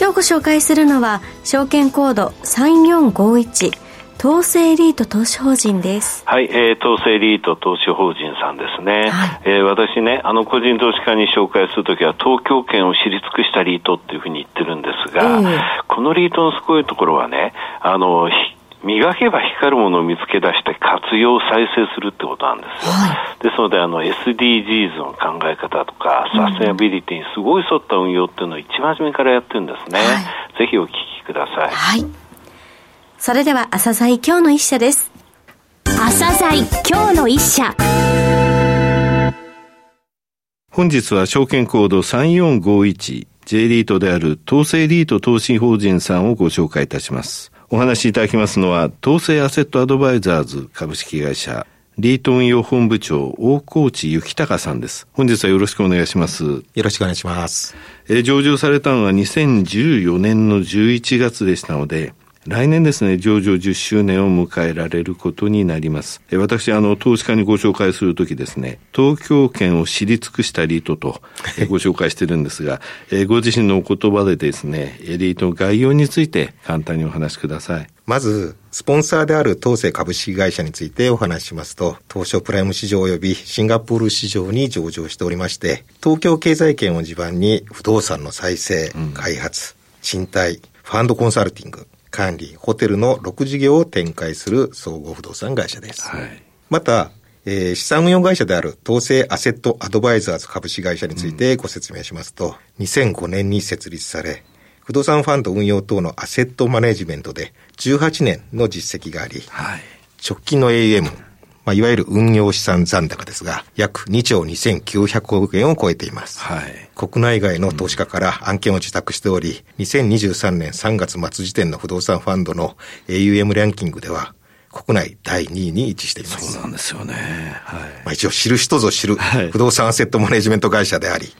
今日ご紹介するのは証券コード3451東西エリート投資法人です。はい、えー、東西エリート投資法人さんですね。はい、えー、私ね、あの個人投資家に紹介するときは東京圏を知り尽くしたリートっていうふうに言ってるんですが、えー、このリートのすごいところはね、あの、磨けば光るものを見つけ出して活用再生するってことなんですよ。はい、ですので、あの SDGs の考え方とか、サステナビリティにすごい沿った運用っていうのを一番初めからやってるんですね。はい、ぜひお聞きください。はい。それでは朝鮮今日の一社です。朝鮮今日の一社。本日は証券コード3451 J リートである東西リート投資法人さんをご紹介いたします。お話しいただきますのは東西アセットアドバイザーズ株式会社リート運用本部長、大河内幸隆さんです。本日はよろしくお願いします。よろしくお願いします。えー、上場されたのは2014年の11月でしたので、来年ですね、上場10周年を迎えられることになります。私、あの、投資家にご紹介するときですね、東京圏を知り尽くしたリートと ご紹介してるんですが、えご自身のお言葉でですね、リートの概要について簡単にお話しください。まず、スポンサーである東西株式会社についてお話ししますと、東証プライム市場及びシンガポール市場に上場しておりまして、東京経済圏を地盤に不動産の再生、開発、賃貸、ファンドコンサルティング、管理、ホテルの6事業を展開する総合不動産会社です。はい、また、えー、資産運用会社である東西アセットアドバイザーズ株式会社についてご説明しますと、うん、2005年に設立され、不動産ファンド運用等のアセットマネジメントで18年の実績があり、はい、直近の AM まあ、いわゆる運用資産残高ですが、約2兆2900億円を超えています。はい、国内外の投資家から案件を受託しており、2023年3月末時点の不動産ファンドの AUM ランキングでは、国内第2位に位置しています。そうなんですよね。はい。まあ一応知る人ぞ知る不動産アセットマネジメント会社であり、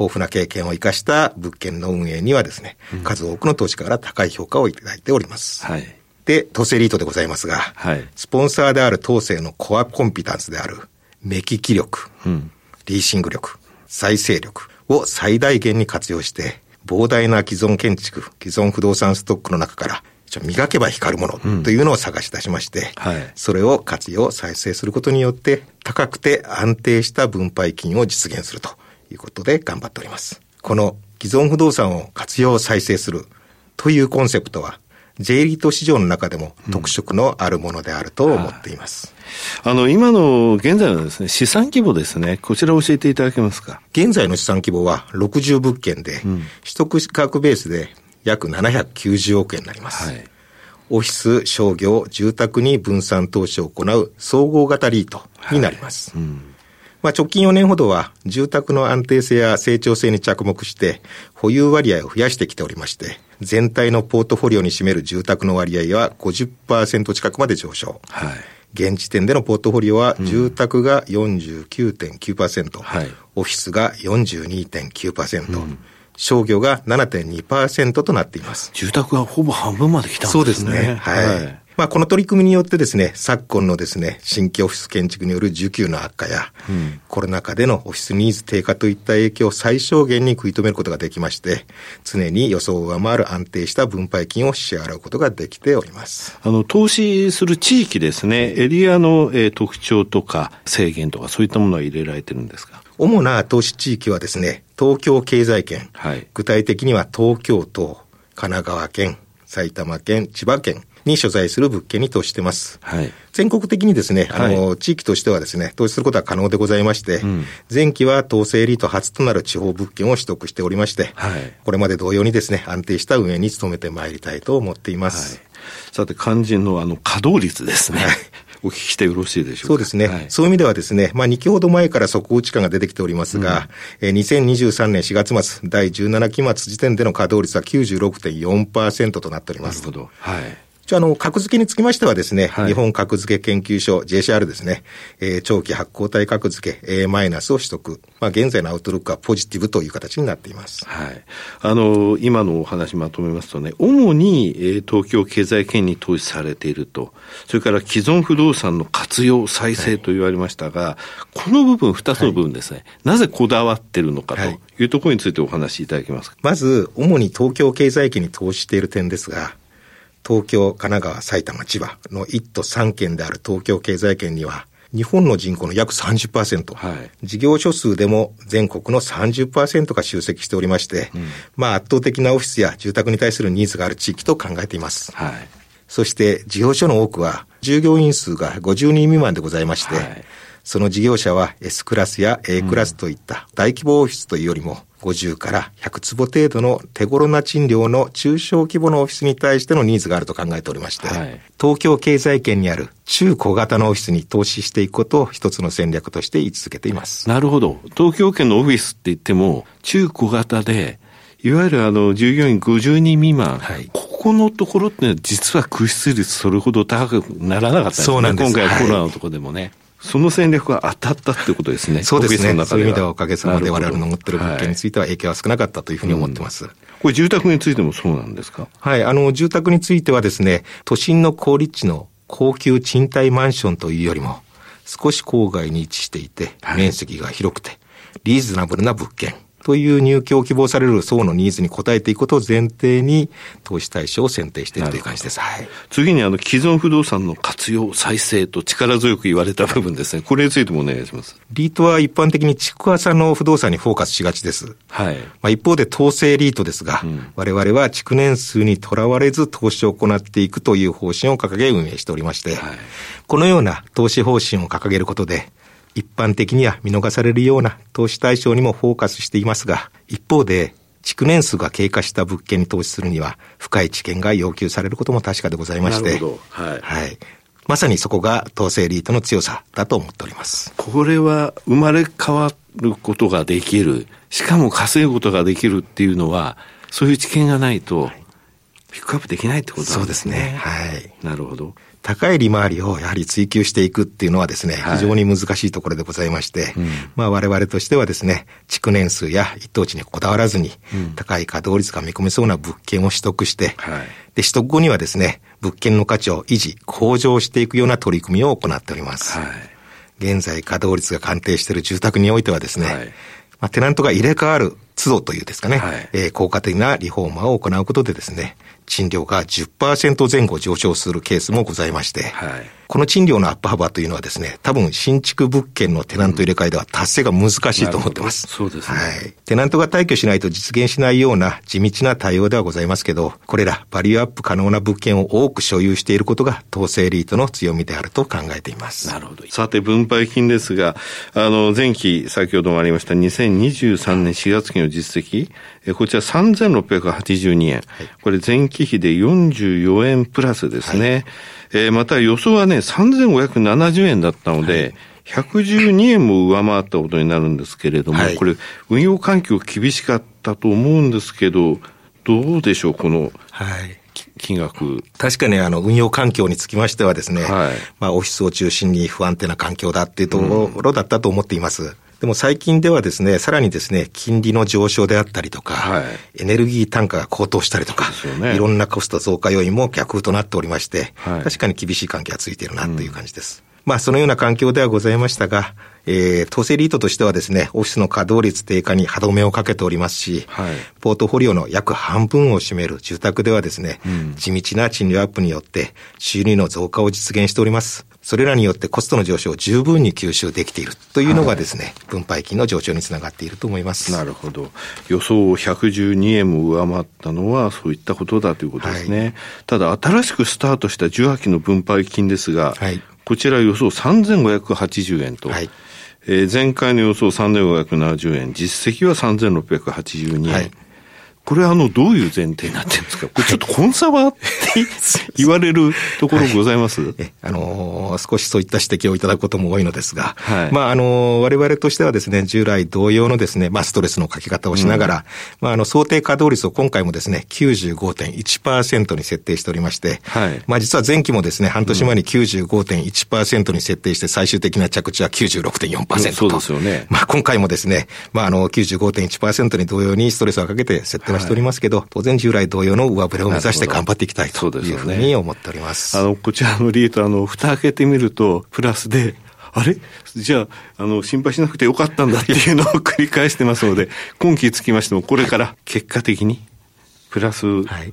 豊富な経験を生かした物件の運営にはですね、数多くの投資家から高い評価をいただいております。はい。で、東西リートでございますが、はい、スポンサーである東西のコアコンピタンスである目利き力、うん、リーシング力、再生力を最大限に活用して、膨大な既存建築、既存不動産ストックの中から、磨けば光るものというのを探し出しまして、うんはい、それを活用、再生することによって、高くて安定した分配金を実現するということで頑張っております。この既存不動産を活用、再生するというコンセプトは、J リート市場の中でも特色のあるものであると思っています。うん、あの、今の現在のですね、資産規模ですね、こちら教えていただけますか？現在の資産規模は60物件で、うん、取得価格ベースで約790億円になります。はい、オフィス、商業、住宅に分散投資を行う総合型リートになります。はいうんまあ、直近4年ほどは住宅の安定性や成長性に着目して保有割合を増やしてきておりまして、全体のポートフォリオに占める住宅の割合は50%近くまで上昇。はい。現時点でのポートフォリオは、住宅が49.9%、うんはい、オフィスが42.9%、うん、商業が7.2%となっています。住宅がほぼ半分まで来たんですね。そうですね。はい、はいまあ、この取り組みによってですね、昨今のですね、新規オフィス建築による需給の悪化や、うん、コロナ禍でのオフィスニーズ低下といった影響を最小限に食い止めることができまして、常に予想を上回る安定した分配金を支払うことができております。あの、投資する地域ですね、エリアの、えー、特徴とか制限とかそういったものは入れられてるんですか？主な投資地域はですね、東京経済圏、はい、具体的には東京都、神奈川県、埼玉県、千葉県、に所在する物件に投資してます。はい、全国的にですね、あの、はい、地域としてはですね、投資することは可能でございまして、うん、前期は東西エリート初となる地方物件を取得しておりまして、はい、これまで同様にですね、安定した運営に努めてまいりたいと思っています。さて、肝心のあの、稼働率ですね。お聞きしてよろしいでしょうか？そうですね。はい、そういう意味ではですね、まあ2期ほど前から底打ち感が出てきておりますが、うん、えー、2023年4月末、第17期末時点での稼働率は96.4%となっております。なるほど。はい。じゃあ、の、格付けにつきましてはですね、はい、日本格付け研究所 JCR ですね、えー、長期発行体格付け A マイナスを取得。まあ、現在のアウトロックはポジティブという形になっています。はい。あの、今のお話まとめますとね、主に、えー、東京経済圏に投資されていると、それから既存不動産の活用、再生と言われましたが、はい、この部分、二つの部分ですね、はい、なぜこだわってるのかというところについてお話しいただけますか？まず、主に東京経済圏に投資している点ですが、東京、神奈川、埼玉、千葉の1都3県である東京経済圏には、日本の人口の約30%、はい、事業所数でも全国の30%が集積しておりまして、うん、まあ圧倒的なオフィスや住宅に対するニーズがある地域と考えています。はい、そして事業所の多くは従業員数が50人未満でございまして、はい、その事業者は S クラスや A クラスといった大規模オフィスというよりも、50から100坪程度の手頃な賃料の中小規模のオフィスに対してのニーズがあると考えておりまして、はい、東京経済圏にある中小型のオフィスに投資していくことを一つの戦略として位置づけています。なるほど。東京圏のオフィスって言っても、中小型で、いわゆるあの、従業員50人未満、はい、ここのところって実は空室率それほど高くならなかったんですね。そうなんです。今回コロナのところでもね。はいその戦略が当たったってことですね。そうですね。そういう意味ではおかげさまで我々の持ってる物件については影響は少なかったというふうに思ってます。はいうん、これ住宅についてもそうなんですか？はい。あの、住宅についてはですね、都心の高立地の高級賃貸マンションというよりも、少し郊外に位置していて、面積が広くて、リーズナブルな物件。という入居を希望される層のニーズに応えていくことを前提に、投資対象を選定しているという感じです。はい、次に、あの、既存不動産の活用、再生と力強く言われた部分ですね。これについてもお願いします。リートは一般的に築浅の不動産にフォーカスしがちです。はい。まあ、一方で、統制リートですが、うん、我々は築年数にとらわれず投資を行っていくという方針を掲げ運営しておりまして、はい、このような投資方針を掲げることで、一般的には見逃されるような投資対象にもフォーカスしていますが、一方で、築年数が経過した物件に投資するには、深い知見が要求されることも確かでございまして、はい、はい。まさにそこが統制リートの強さだと思っております。これは生まれ変わることができる、しかも稼ぐことができるっていうのは、そういう知見がないと、ピックアップできないってことなんですね。そうですね。はい。なるほど。高い利回りをやはり追求していくっていうのはですね、非常に難しいところでございまして、うん、まあ我々としてはですね、築年数や一等地にこだわらずに、高い稼働率が見込めそうな物件を取得して、はい、で、取得後にはですね、物件の価値を維持、向上していくような取り組みを行っております。はい、現在稼働率が鑑定している住宅においてはですね、はい、まあ、テナントが入れ替わる都度というですかね、はい、えー、効果的なリフォーマーを行うことでですね、賃料が10%前後上昇するケースもございまして、はい、この賃料のアップ幅というのはですね、多分新築物件のテナント入れ替えでは達成が難しいと思ってます。そうですね。はい。テナントが退去しないと実現しないような地道な対応ではございますけど、これらバリューアップ可能な物件を多く所有していることが統制リートの強みであると考えています。なるほど。さて、分配金ですが、あの、前期、先ほどもありました2023年4月期の実績、えこちら3682円。はい、これ前期比で44円プラスですね。はいえー、また予想はね、3570円だったので、はい、112円も上回ったことになるんですけれども、はい、これ、運用環境厳しかったと思うんですけど、どうでしょう、この、はい。金額。確かにあの運用環境につきましてはですね、はい、まあオフィスを中心に不安定な環境だっていうところだったと思っています。うんでも最近ではですね、さらにですね、金利の上昇であったりとか、はい、エネルギー単価が高騰したりとか、ね、いろんなコスト増加要因も逆風となっておりまして、はい、確かに厳しい関係がついているなという感じです。うん、まあ、そのような環境ではございましたが、えー、統制リートとしてはですね、オフィスの稼働率低下に歯止めをかけておりますし、はい、ポートフォリオの約半分を占める住宅ではですね、うん、地道な賃料アップによって収入の増加を実現しております。それらによってコストの上昇を十分に吸収できているというのがですね、はい、分配金の上昇につながっていると思います。なるほど。予想112円も上回ったのはそういったことだということですね。はい、ただ、新しくスタートした18期の分配金ですが、はい、こちら予想3580円と、はい。えー、前回の予想3570円、実績は3682円。はいこれはあの、どういう前提になってるんですか？これちょっとコンサバって言われるところございます、はい、あのー、少しそういった指摘をいただくことも多いのですが、はい、まあ、あのー、我々としてはですね、従来同様のですね、まあ、ストレスのかけ方をしながら、うん、まあ、あの、想定稼働率を今回もですね、95.1%に設定しておりまして、はい、まあ、実は前期もですね、半年前に95.1%に設定して、最終的な着地は96.4%と。そうですよね。まあ、今回もですね、まあ、あの、95.1%に同様にストレスをかけて設定はしておりますけど、はい、当然従来同様の上振れを目指して頑張っていきたいというふうに思っております。あの、こちらのリート、あの、蓋開けてみると、プラスで、あれ？じゃあ、あの、心配しなくてよかったんだっていうのを繰り返してますので、今期つきましても、これから結果的に、プラス、はい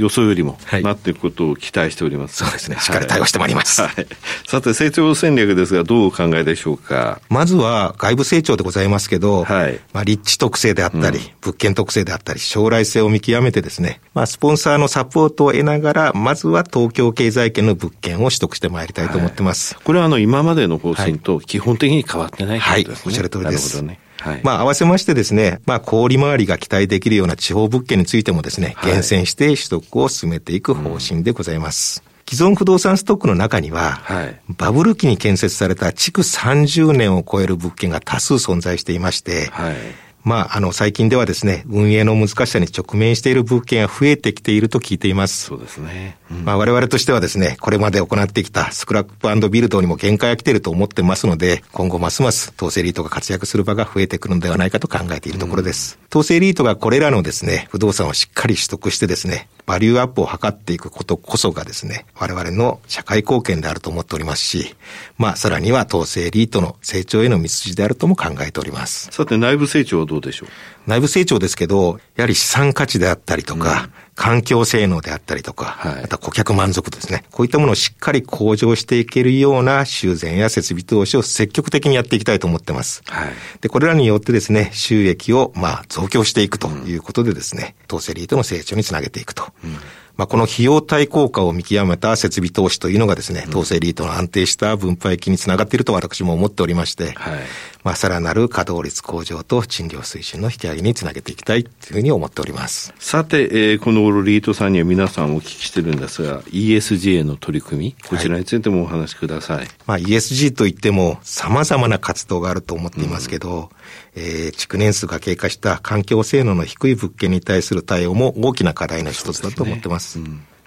予想よりもなっていくことを期待しております。そうですね。しっかり対応してまいります。はい、さて、成長戦略ですが、どうお考えでしょうか？まずは、外部成長でございますけど、はい、まあ、立地特性であったり、うん、物件特性であったり、将来性を見極めてですね、まあ、スポンサーのサポートを得ながら、まずは東京経済圏の物件を取得してまいりたいと思ってます。はい、これは、あの、今までの方針と基本的に変わってないということですね。はい、おっしゃる通りです。なるほどね。はい、まあ、合わせましてですね、まあ、小売回りが期待できるような地方物件についてもですね、厳選して取得を進めていく方針でございます。うん。既存不動産ストックの中には、はい、バブル期に建設された築30年を超える物件が多数存在していまして、はいまあ、あの、最近ではですね、運営の難しさに直面している物件が増えてきていると聞いています。そうですね。うん、まあ、我々としてはですね、これまで行ってきたスクラップビルドにも限界が来ていると思ってますので、今後ますます統制リートが活躍する場が増えてくるのではないかと考えているところです。うん、統制リートがこれらのですね、不動産をしっかり取得してですね、バリューアップを図っていくことこそがですね、我々の社会貢献であると思っておりますし、まあ、さらには統制リートの成長への道筋であるとも考えております。さて、内部成長はどうでしょう？内部成長ですけど、やはり資産価値であったりとか、うん、環境性能であったりとか、はい、また顧客満足ですね。こういったものをしっかり向上していけるような修繕や設備投資を積極的にやっていきたいと思ってます。はい、で、これらによってですね、収益をまあ増強していくということでですね、うん、当セリートの成長につなげていくと。うんまあ、この費用対効果を見極めた設備投資というのがですね、統制リートの安定した分配金につながっていると私も思っておりまして、はい、まあ、さらなる稼働率向上と賃料推進の引き上げにつなげていきたいというふうに思っております。さて、えー、この頃リートさんには皆さんお聞きしてるんですが、ESG への取り組み、こちらについてもお話しください。はい、まあ、ESG といっても様々な活動があると思っていますけど、うんえー、築年数が経過した環境性能の低い物件に対する対応も大きな課題の一つだと思ってます。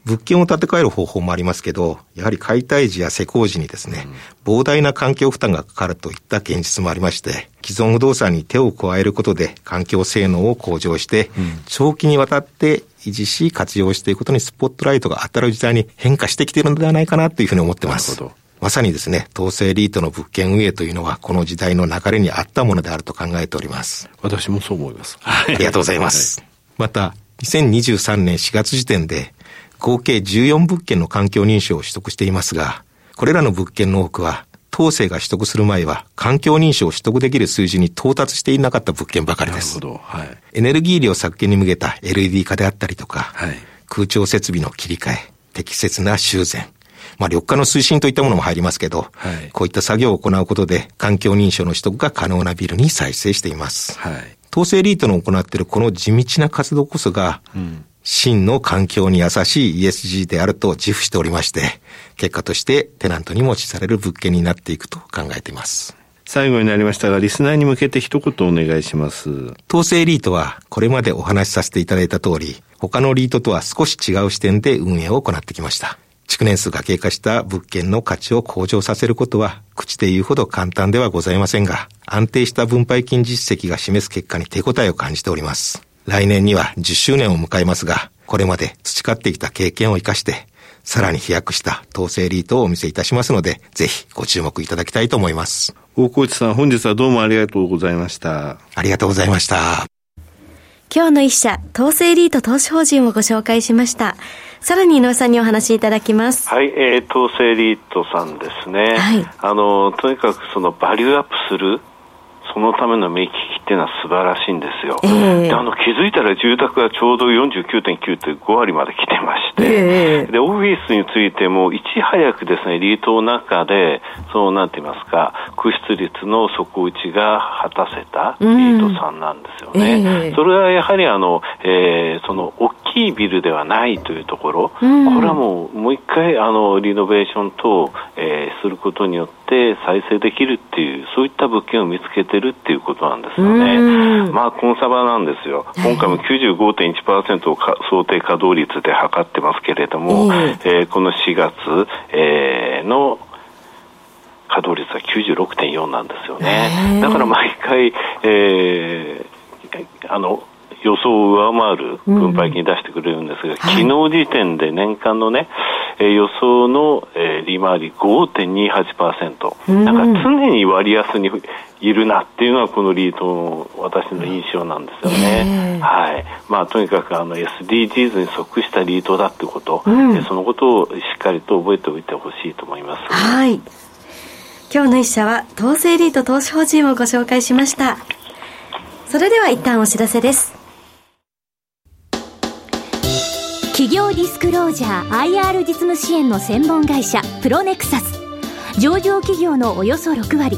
物件を建て替える方法もありますけど、やはり解体時や施工時にですね、膨大な環境負担がかかるといった現実もありまして、既存不動産に手を加えることで環境性能を向上して、長期にわたって維持し活用していくことにスポットライトが当たる時代に変化してきているのではないかなというふうに思ってます。なるほど。まさにですね、統制リートの物件運営というのは、この時代の流れに合ったものであると考えております。私もそう思います。ありがとうございます。はい、また、2023年4月時点で、合計14物件の環境認証を取得していますが、これらの物件の多くは、当世が取得する前は、環境認証を取得できる数字に到達していなかった物件ばかりです。なるほど。はい。エネルギー量削減に向けた LED 化であったりとか、はい、空調設備の切り替え、適切な修繕、まあ、緑化の推進といったものも入りますけど、はい、こういった作業を行うことで、環境認証の取得が可能なビルに再生しています。はい、統制リートの行っているこの地道な活動こそが、うん真の環境に優しい ESG であると自負しておりまして、結果としてテナントに持ちされる物件になっていくと考えています。最後になりましたが、リスナーに向けて一言お願いします。統制リートは、これまでお話しさせていただいた通り、他のリートとは少し違う視点で運営を行ってきました。築年数が経過した物件の価値を向上させることは、口で言うほど簡単ではございませんが、安定した分配金実績が示す結果に手応えを感じております。来年には10周年を迎えますが、これまで培ってきた経験を生かして、さらに飛躍した統制リートをお見せいたしますので、ぜひご注目いただきたいと思います。大河内さん、本日はどうもありがとうございました。ありがとうございました。今日の一社、統制リート投資法人をご紹介しました。さらに井上さんにお話しいただきます。はい、えー、統制リートさんですね。はい。あの、とにかくそのバリューアップする、そのための目利きっていうのは素晴らしいんですよ。えー、であの気づいたら住宅がちょうど49.9という5割まで来てまして、えー、で、オフィスについてもいち早くですね、リートの中で、そうなんて言いますか、空室率の底打ちが果たせたリートさんなんですよね。うんえ。ー、それはやはりあの、えー、その大きいビルではないというところ、うん、これはもうもう一回あのリノベーション等、えー、することによって再生できるっていうそういった物件を見つけてるっていうことなんですよね。まあコンサバなんですよ。今回も95.1%をか想定稼働率で測ってますけれども、えー、この4月、えー、の稼働率は96.4なんですよね。だから毎回、えー、あの予想を上回る分配金出してくれるんですが、うん、昨日時点で年間のね、えー、予想の、えー、利回り5.28%、うん、なんか常に割安にいるなっていうのはこのリートの私の印象なんですよね。はいまあ、とにかくあの SDGs に即したリートだってこと、うん、そのことをしっかりと覚えておいてほしいと思います。はい今日の一社は東西リート投資法人をご紹介しました。それでは一旦お知らせです。企業ディスクロージャー IR 実務支援の専門会社プロネクサス上場企業のおよそ6割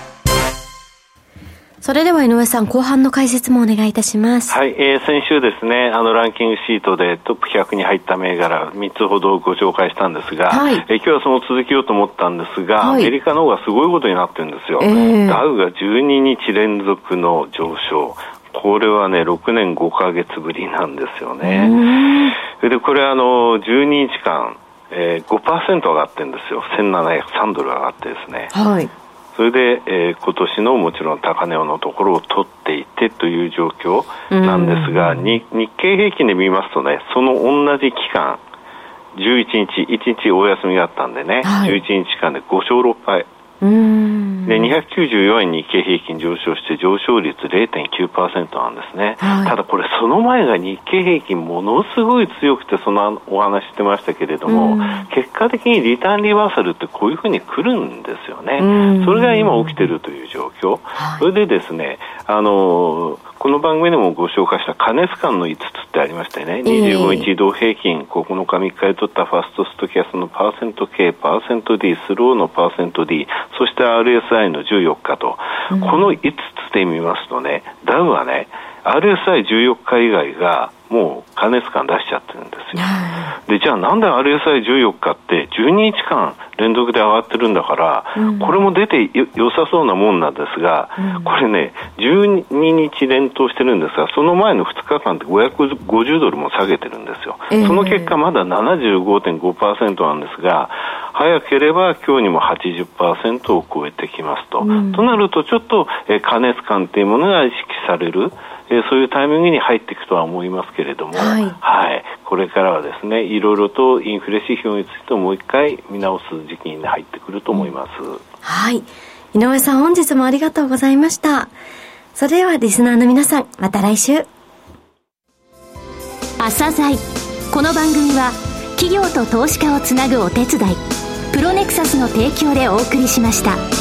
それでは井上さん、後半の解説もお願いいたします。はい、えー、先週ですね、あのランキングシートでトップ100に入った銘柄3つほどご紹介したんですが、はい、えー、今日はその続きをと思ったんですが、はい、アメリカの方がすごいことになってるんですよ。えー、ダウが12日連続の上昇。これはね、6年5か月ぶりなんですよね。で、これあの、12日間、えー、5%上がってるんですよ、1703ドル上がってですね。はいそれで、えー、今年のもちろん高値のところを取っていてという状況なんですが、日経平均で見ますとね、その同じ期間、11日、1日お休みがあったんでね、はい、11日間で5勝6敗。で294円日経平均上昇して上昇率0.9%なんですね、はい、ただこれその前が日経平均ものすごい強くてそのお話してましたけれども結果的にリターンリバーサルってこういうふうに来るんですよね。それが今起きてるという状況、はい、それでですねあのーこの番組でもご紹介した加熱感の5つってありましたよね、25日移動平均、9日、3日で取ったファーストストキャストのパーセント K、パーセント D、スローのパーセント D、そして RSI の14日と、うん、この5つで見ますとね、ダウはね、RSI14 日以外がもう加熱感出しちゃってるんですよ。で、じゃあなんで RSI14 日って12日間連続で上がってるんだから、うん、これも出てよさそうなもんなんですが、うん、これね、12日連投してるんですが、その前の2日間って550ドルも下げてるんですよ。えー、その結果まだ75.5%なんですが、早ければ今日にも80%を超えてきますと。うん、となるとちょっと、え加熱感っていうものが意識される。えそういうタイミングに入っていくとは思いますけれども、はい、はい、これからはですねいろいろとインフレ指標についてもう一回見直す時期に入ってくると思います、うん、はい。井上さん本日もありがとうございました。それではリスナーの皆さんまた来週。朝鮮。この番組は企業と投資家をつなぐお手伝いプロネクサスの提供でお送りしました。